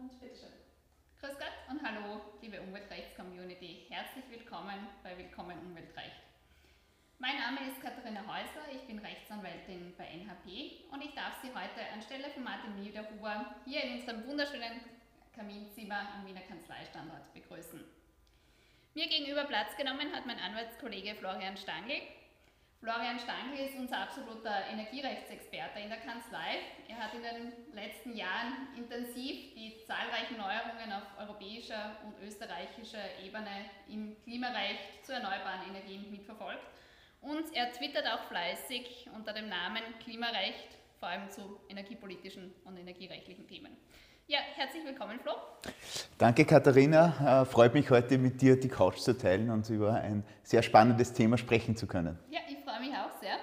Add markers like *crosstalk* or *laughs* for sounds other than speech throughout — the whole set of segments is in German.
Und bitteschön. Grüß Gott und hallo, liebe Umweltrechts-Community. Herzlich willkommen bei Willkommen Umweltrecht. Mein Name ist Katharina Häusler, ich bin Rechtsanwältin bei NHP und ich darf Sie heute anstelle von Martin Niederhuber hier in unserem wunderschönen Kaminzimmer am Wiener Kanzleistandort begrüßen. Mir gegenüber Platz genommen hat mein Anwaltskollege Florian Stangl, Florian Stangl ist unser absoluter Energierechtsexperte in der Kanzlei. Er hat in den letzten Jahren intensiv zahlreichen Neuerungen auf europäischer und österreichischer Ebene im Klimarecht zu erneuerbaren Energien mitverfolgt. Und er twittert auch fleißig unter dem Namen Klimarecht, vor allem zu energiepolitischen und energierechtlichen Themen. Ja, herzlich willkommen, Flo. Danke, Katharina. Äh, freut mich heute mit dir die Couch zu teilen und über ein sehr spannendes Thema sprechen zu können. Ja, ich freue mich auch sehr.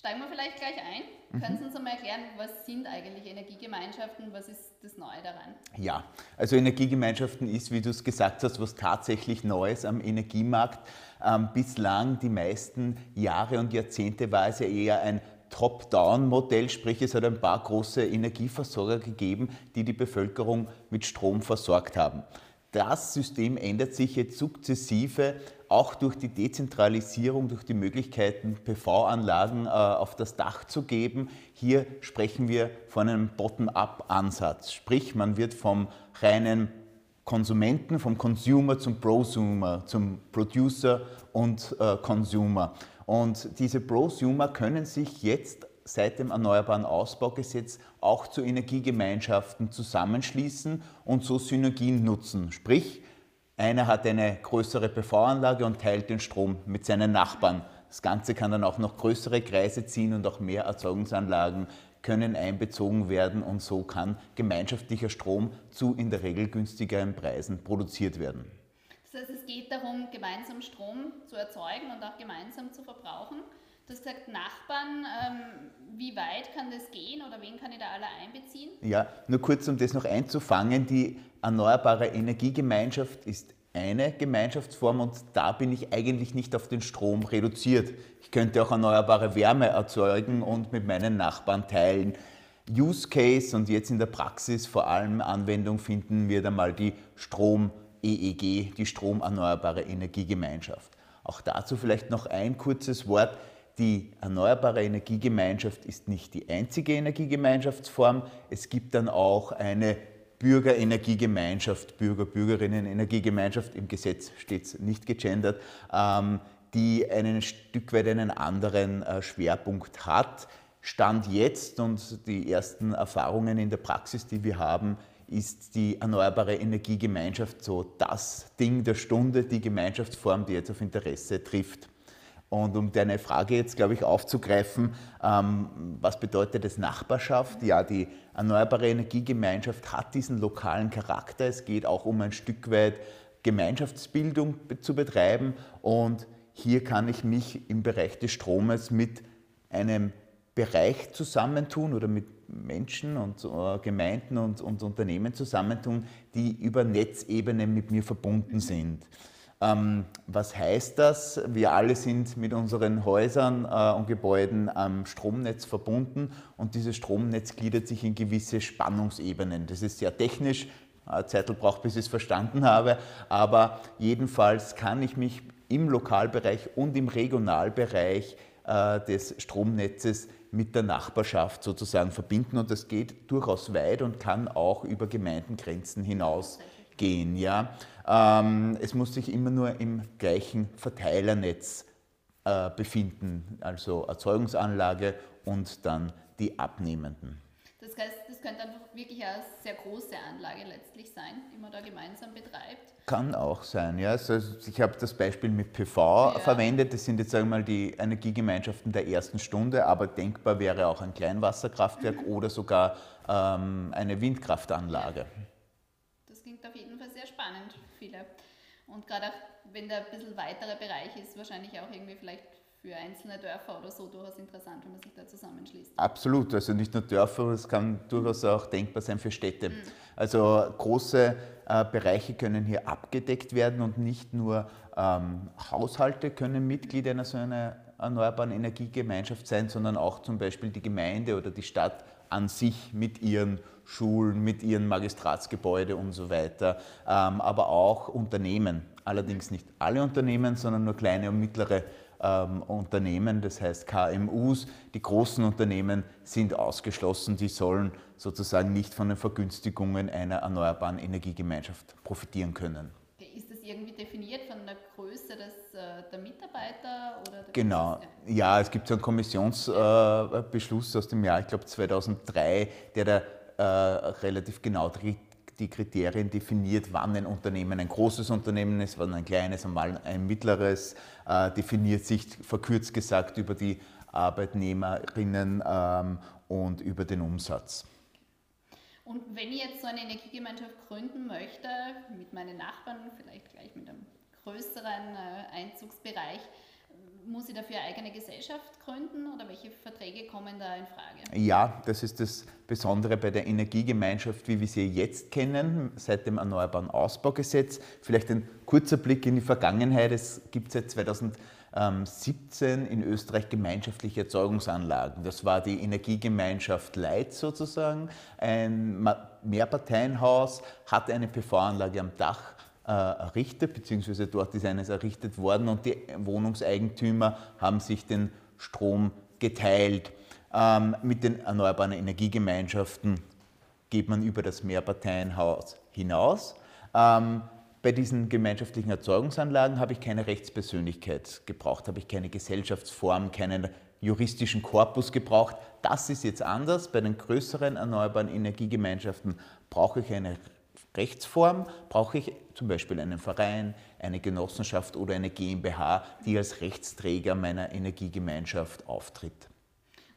Steigen wir vielleicht gleich ein. Mhm. Können Sie uns einmal erklären, was sind eigentlich Energiegemeinschaften? Was ist das Neue daran? Ja, also Energiegemeinschaften ist, wie du es gesagt hast, was tatsächlich Neues am Energiemarkt. Ähm, bislang die meisten Jahre und Jahrzehnte war es ja eher ein Top-Down-Modell, sprich es hat ein paar große Energieversorger gegeben, die die Bevölkerung mit Strom versorgt haben. Das System ändert sich jetzt sukzessive, auch durch die Dezentralisierung, durch die Möglichkeiten, PV-Anlagen äh, auf das Dach zu geben. Hier sprechen wir von einem Bottom-up-Ansatz, sprich man wird vom reinen Konsumenten, vom Consumer zum Prosumer, zum Producer und äh, Consumer. Und diese Prosumer können sich jetzt seit dem Erneuerbaren Ausbaugesetz auch zu Energiegemeinschaften zusammenschließen und so Synergien nutzen. Sprich, einer hat eine größere PV-Anlage und teilt den Strom mit seinen Nachbarn. Das Ganze kann dann auch noch größere Kreise ziehen und auch mehr Erzeugungsanlagen können einbezogen werden und so kann gemeinschaftlicher Strom zu in der Regel günstigeren Preisen produziert werden. Das heißt, es geht darum, gemeinsam Strom zu erzeugen und auch gemeinsam zu verbrauchen. Du hast gesagt, Nachbarn, ähm, wie weit kann das gehen oder wen kann ich da alle einbeziehen? Ja, nur kurz, um das noch einzufangen, die Erneuerbare Energiegemeinschaft ist eine Gemeinschaftsform und da bin ich eigentlich nicht auf den Strom reduziert. Ich könnte auch erneuerbare Wärme erzeugen und mit meinen Nachbarn teilen. Use Case und jetzt in der Praxis vor allem Anwendung finden wir da mal die Strom- EEG, die Stromerneuerbare Energiegemeinschaft. Auch dazu vielleicht noch ein kurzes Wort. Die Erneuerbare Energiegemeinschaft ist nicht die einzige Energiegemeinschaftsform. Es gibt dann auch eine Bürgerenergiegemeinschaft, Bürger-Bürgerinnen-Energiegemeinschaft, im Gesetz steht es nicht gegendert, ähm, die einen Stück weit einen anderen äh, Schwerpunkt hat. Stand jetzt und die ersten Erfahrungen in der Praxis, die wir haben, ist die Erneuerbare Energiegemeinschaft so das Ding der Stunde, die Gemeinschaftsform, die jetzt auf Interesse trifft. Und um deine Frage jetzt, glaube ich, aufzugreifen, ähm, was bedeutet das Nachbarschaft? Ja, die Erneuerbare Energiegemeinschaft hat diesen lokalen Charakter. Es geht auch um ein Stück weit Gemeinschaftsbildung zu betreiben. Und hier kann ich mich im Bereich des Stromes mit einem Bereich zusammentun oder mit Menschen und äh, Gemeinden und, und, Unternehmen zusammentun, die über Netzebene mit mir verbunden sind. Ähm, was heißt das? Wir alle sind mit unseren Häusern äh, und Gebäuden am Stromnetz verbunden und dieses Stromnetz gliedert sich in gewisse Spannungsebenen. Das ist sehr technisch, äh, Zeitl braucht, bis ich es verstanden habe, aber jedenfalls kann ich mich im Lokalbereich und im Regionalbereich äh, des Stromnetzes mit der Nachbarschaft sozusagen verbinden und das geht durchaus weit und kann auch über Gemeindengrenzen hinausgehen. Ja? Ähm, es muss sich immer nur im gleichen Verteilernetz äh, befinden, also Erzeugungsanlage und dann die Abnehmenden. Das heißt, das könnte einfach wirklich eine sehr große Anlage letztlich sein, die man da gemeinsam betreibt. Kann auch sein, ja. Also ich habe das Beispiel mit PV ja. verwendet. Das sind jetzt sagen wir mal die Energiegemeinschaften der ersten Stunde, aber denkbar wäre auch ein Kleinwasserkraftwerk *laughs* oder sogar ähm, eine Windkraftanlage. Das klingt auf jeden Fall sehr spannend für viele. Und gerade auch, wenn der ein bisschen weiterer Bereich ist, wahrscheinlich auch irgendwie vielleicht für einzelne Dörfer oder so durchaus interessant, wenn man sich da zusammenschließt. Absolut, also nicht nur Dörfer, es kann durchaus auch denkbar sein für Städte. Mhm. Also große äh, Bereiche können hier abgedeckt werden und nicht nur ähm, Haushalte können Mitglied einer so einer erneuerbaren Energiegemeinschaft sein, sondern auch zum Beispiel die Gemeinde oder die Stadt an sich mit ihren Schulen mit ihren Magistratsgebäude und so weiter, ähm, aber auch Unternehmen. Allerdings nicht alle Unternehmen, sondern nur kleine und mittlere ähm, Unternehmen, das heißt KMUs. Die großen Unternehmen sind ausgeschlossen, die sollen sozusagen nicht von den Vergünstigungen einer erneuerbaren Energiegemeinschaft profitieren können. Ist das irgendwie definiert von der Größe des, äh, der Mitarbeiter? Oder der genau, Größe? ja, es gibt so einen Kommissionsbeschluss äh, aus dem Jahr, ich glaube 2003, der da äh, relativ genau die Kriterien definiert, wann ein Unternehmen ein großes Unternehmen ist, wann ein kleines, und wann ein mittleres, äh, definiert sich verkürzt gesagt über die Arbeitnehmerinnen ähm, und über den Umsatz. Und wenn ich jetzt so eine Energiegemeinschaft gründen möchte, mit meinen Nachbarn, vielleicht gleich mit einem größeren äh, Einzugsbereich, muss ich dafür eine eigene Gesellschaft gründen oder welche Verträge kommen da in Frage? Ja, das ist das Besondere bei der Energiegemeinschaft, wie wir sie jetzt kennen, seit dem Erneuerbaren Ausbaugesetz. Vielleicht ein kurzer Blick in die Vergangenheit. Es gibt seit 2017 in Österreich gemeinschaftliche Erzeugungsanlagen. Das war die Energiegemeinschaft Leitz sozusagen, ein Mehrparteienhaus, hatte eine PV-Anlage am Dach errichtet, beziehungsweise dort ist eines errichtet worden und die Wohnungseigentümer haben sich den Strom geteilt. Ähm, mit den erneuerbaren Energiegemeinschaften geht man über das Mehrparteienhaus hinaus. Ähm, bei diesen gemeinschaftlichen Erzeugungsanlagen habe ich keine Rechtspersönlichkeit gebraucht, habe ich keine Gesellschaftsform, keinen juristischen Korpus gebraucht. Das ist jetzt anders. Bei den größeren erneuerbaren Energiegemeinschaften brauche ich eine Rechtsform brauche ich zum Beispiel einen Verein, eine Genossenschaft oder eine GmbH, die als Rechtsträger meiner Energiegemeinschaft auftritt.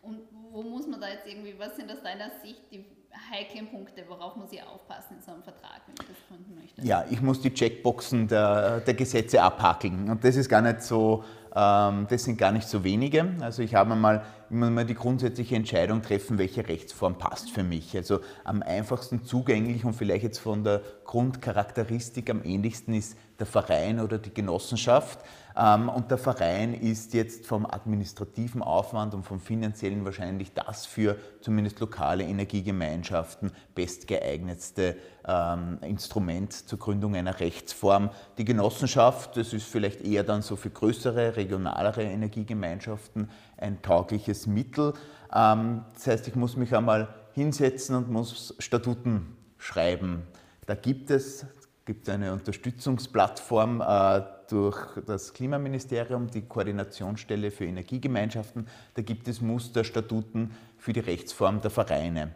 Und wo muss man da jetzt irgendwie, was sind aus deiner Sicht die heiklen Punkte, worauf muss ich aufpassen in so einem Vertrag, wenn ich das gründen möchte? Ja, ich muss die Checkboxen der, der Gesetze abhackeln. Und das ist gar nicht so ähm, das sind gar nicht so wenige. Also ich habe mal immer mal die grundsätzliche Entscheidung treffen, welche Rechtsform passt für mich. Also am einfachsten zugänglich und vielleicht jetzt von der Grundcharakteristik am ähnlichsten ist der Verein oder die Genossenschaft. Ähm, und der Verein ist jetzt vom administrativen Aufwand und vom finanziellen wahrscheinlich das für zumindest lokale Energiegemeinschaften bestgeeignetste ähm, Instrument zur Gründung einer Rechtsform. Die Genossenschaft, das ist vielleicht eher dann so für größere, regionalere Energiegemeinschaften ein taugliches Mittel. Ähm, das heißt, ich muss mich einmal hinsetzen und muss Statuten schreiben. Da gibt es gibt eine Unterstützungsplattform äh, durch das Klimaministerium, die Koordinationsstelle für Energiegemeinschaften. Da gibt es Musterstatuten für die Rechtsform der Vereine.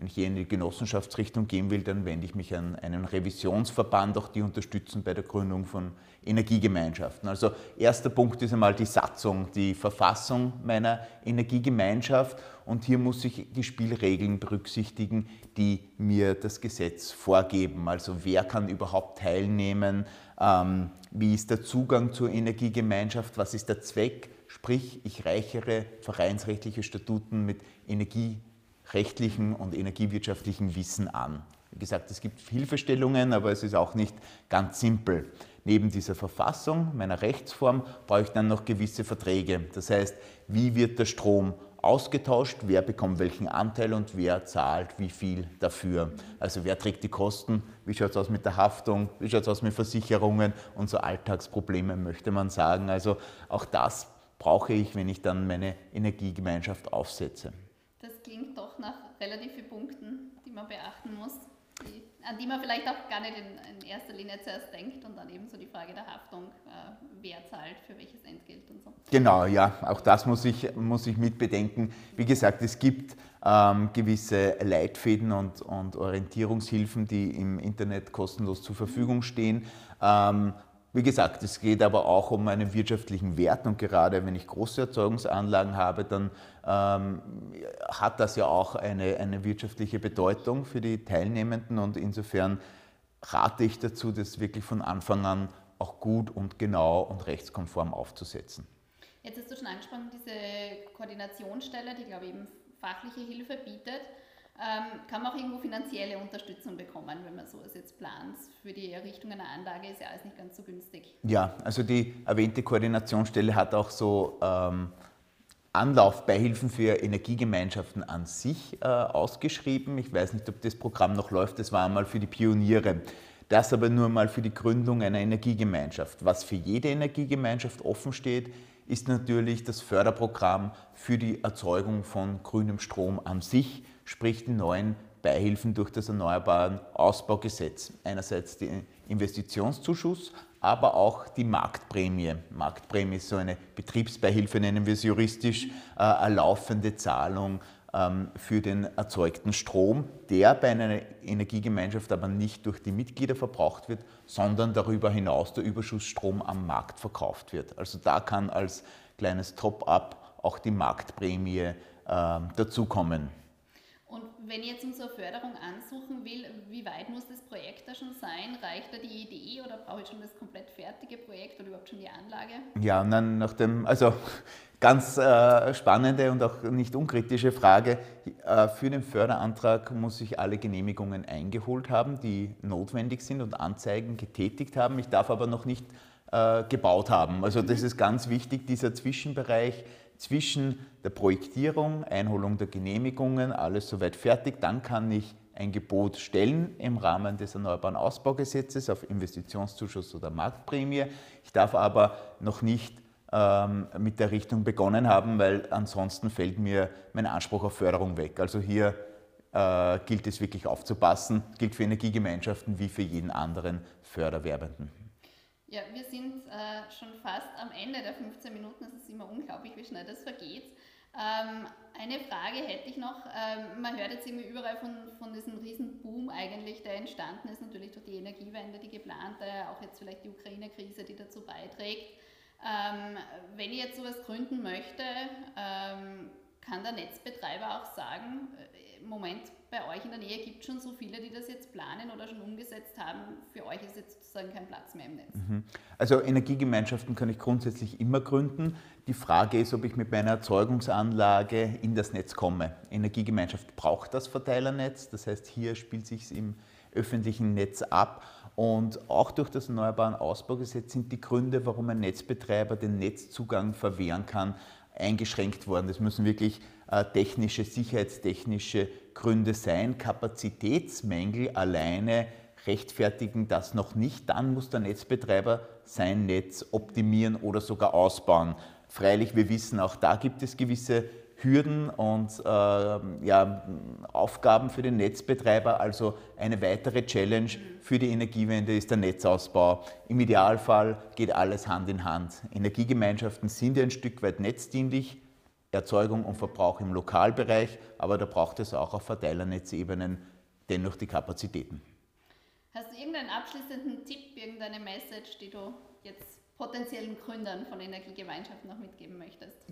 Wenn ich hier in die Genossenschaftsrichtung gehen will, dann wende ich mich an einen Revisionsverband, auch die unterstützen bei der Gründung von Energiegemeinschaften. Also erster Punkt ist einmal die Satzung, die Verfassung meiner Energiegemeinschaft und hier muss ich die Spielregeln berücksichtigen, die mir das Gesetz vorgeben. Also wer kann überhaupt teilnehmen, ähm, wie ist der Zugang zur Energiegemeinschaft, was ist der Zweck, sprich ich reichere vereinsrechtliche Statuten mit Energie rechtlichen und energiewirtschaftlichen Wissen an. Wie gesagt, es gibt Hilfestellungen, aber es ist auch nicht ganz simpel. Neben dieser Verfassung, meiner Rechtsform, brauche ich dann noch gewisse Verträge. Das heißt, wie wird der Strom ausgetauscht, wer bekommt welchen Anteil und wer zahlt wie viel dafür. Also wer trägt die Kosten, wie schaut es aus mit der Haftung, wie schaut es aus mit Versicherungen und so Alltagsprobleme möchte man sagen. Also auch das brauche ich, wenn ich dann meine Energiegemeinschaft aufsetze relativ vielen Punkten, die man beachten muss, die, an die man vielleicht auch gar nicht in, in, erster Linie zuerst denkt und dann eben so die Frage der Haftung, äh, wer zahlt für welches Entgelt und so. Genau, ja, auch das muss ich, muss ich mit bedenken. Wie gesagt, es gibt ähm, gewisse Leitfäden und, und Orientierungshilfen, die im Internet kostenlos zur Verfügung stehen. Ähm, wie gesagt, es geht aber auch um einen wirtschaftlichen Wert und gerade wenn ich große Erzeugungsanlagen habe, dann ähm, hat das ja auch eine, eine wirtschaftliche Bedeutung für die Teilnehmenden und insofern rate ich dazu, das wirklich von Anfang an auch gut und genau und rechtskonform aufzusetzen. Jetzt hast du schon angesprochen, diese Koordinationsstelle, die glaube ich eben fachliche Hilfe bietet. Ähm, kann man auch irgendwo finanzielle Unterstützung bekommen, wenn man sowas jetzt plant. Für die Errichtung einer Anlage ist ja alles nicht ganz so günstig. Ja, also die erwähnte Koordinationsstelle hat auch so ähm, Anlaufbeihilfen für Energiegemeinschaften an sich äh, ausgeschrieben. Ich weiß nicht, ob das Programm noch läuft, das war einmal für die Pioniere. Das aber nur mal für die Gründung einer Energiegemeinschaft. Was für jede Energiegemeinschaft offen steht, ist natürlich das Förderprogramm für die Erzeugung von grünem Strom an sich, sprich die neuen Beihilfen durch das Erneuerbaren Ausbaugesetz. Einerseits den Investitionszuschuss, aber auch die Marktprämie. Marktprämie ist so eine Betriebsbeihilfe, nennen wir es juristisch, äh, eine laufende Zahlung für den erzeugten Strom, der bei einer Energiegemeinschaft aber nicht durch die Mitglieder verbraucht wird, sondern darüber hinaus der Überschussstrom am Markt verkauft wird. Also da kann als kleines Top-up auch die Marktprämie äh, dazukommen. Wenn ich jetzt unsere Förderung ansuchen will, wie weit muss das Projekt da schon sein? Reicht da die Idee oder brauche ich schon das komplett fertige Projekt oder überhaupt schon die Anlage? Ja, dann nach dem, also *laughs* ganz äh, spannende und auch nicht unkritische Frage. Äh, für den Förderantrag muss ich alle Genehmigungen eingeholt haben, die notwendig sind und Anzeigen getätigt haben. Ich darf aber noch nicht äh, gebaut haben. Also das ist ganz wichtig, dieser Zwischenbereich zwischen der Projektierung, Einholung der Genehmigungen, alles soweit fertig, dann kann ich ein Gebot stellen im Rahmen des Erneuerbaren Ausbaugesetzes auf Investitionszuschuss oder Marktprämie. Ich darf aber noch nicht ähm, mit der Richtung begonnen haben, weil ansonsten fällt mir mein Anspruch auf Förderung weg. Also hier äh, gilt es wirklich aufzupassen, gilt für Energiegemeinschaften wie für jeden anderen Förderwerbenden. Ja, wir sind äh, schon fast am Ende der 15 Minuten. Es ist immer unglaublich, wie schnell das vergeht. Ähm, eine Frage hätte ich noch. Ähm, man hört jetzt irgendwie überall von, von diesem riesen Boom eigentlich, der entstanden ist, natürlich durch die Energiewende, die geplante, auch jetzt vielleicht die Ukraine-Krise, die dazu beiträgt. Ähm, wenn ich jetzt sowas gründen möchte, ähm, kann der Netzbetreiber auch sagen, äh, Moment, bei euch in der Nähe gibt es schon so viele, die das jetzt planen oder schon umgesetzt haben. Für euch ist jetzt sozusagen kein Platz mehr im Netz. Mhm. Also Energiegemeinschaften kann ich grundsätzlich immer gründen. Die Frage ist, ob ich mit meiner Erzeugungsanlage in das Netz komme. Energiegemeinschaft braucht das Verteilernetz, das heißt, hier spielt sich im öffentlichen Netz ab. Und auch durch das Erneuerbaren Ausbaugesetz sind die Gründe, warum ein Netzbetreiber den Netzzugang verwehren kann, eingeschränkt worden. Das müssen wirklich äh, technische, sicherheitstechnische Gründe sein. Kapazitätsmängel alleine rechtfertigen das noch nicht. Dann muss der Netzbetreiber sein Netz optimieren oder sogar ausbauen. Freilich, wir wissen, auch da gibt es gewisse Hürden und äh, ja, Aufgaben für den Netzbetreiber. Also eine weitere Challenge für die Energiewende ist der Netzausbau. Im Idealfall geht alles Hand in Hand. Energiegemeinschaften sind ja ein Stück weit netzdienlich, Erzeugung und Verbrauch im Lokalbereich, aber da braucht es auch auf Verteilernetzebenen dennoch die Kapazitäten. Hast du irgendeinen abschließenden Tipp, irgendeine Message, die du jetzt potenziellen Gründern von Energiegemeinschaften noch mitgeben möchtest?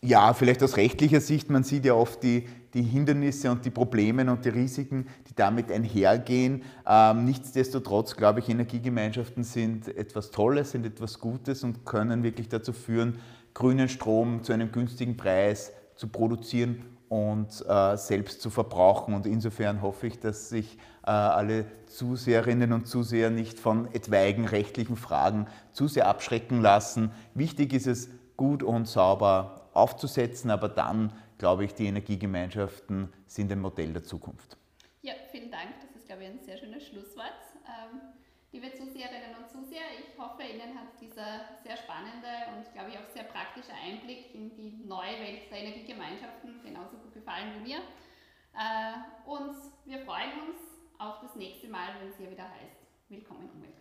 Ja, vielleicht aus rechtlicher Sicht, man sieht ja oft die, die Hindernisse und die Probleme und die Risiken, die damit einhergehen. Ähm, nichtsdestotrotz glaube ich, Energiegemeinschaften sind etwas Tolles, sind etwas Gutes und können wirklich dazu führen, grünen Strom zu einem günstigen Preis zu produzieren und äh, selbst zu verbrauchen. Und insofern hoffe ich, dass sich äh, alle Zuseherinnen und Zuseher nicht von etwaigen rechtlichen Fragen zu sehr abschrecken lassen. Wichtig ist es, gut und sauber aufzusetzen, aber dann, glaube ich, die Energiegemeinschaften sind ein Modell der Zukunft. Ja, vielen Dank. Das ist, glaube ich, ein sehr schönes Schlusswort. Ähm, liebe Zuseherinnen und Zuseher, ich hoffe, Ihnen hat dieser sehr spannende und, glaube ich, auch sehr praktische Einblick in die neue Welt der Energiegemeinschaften genauso gut gefallen wie mir. Äh, und wir freuen uns auf das nächste Mal, wenn es hier wieder heißt, Willkommen Umwelt.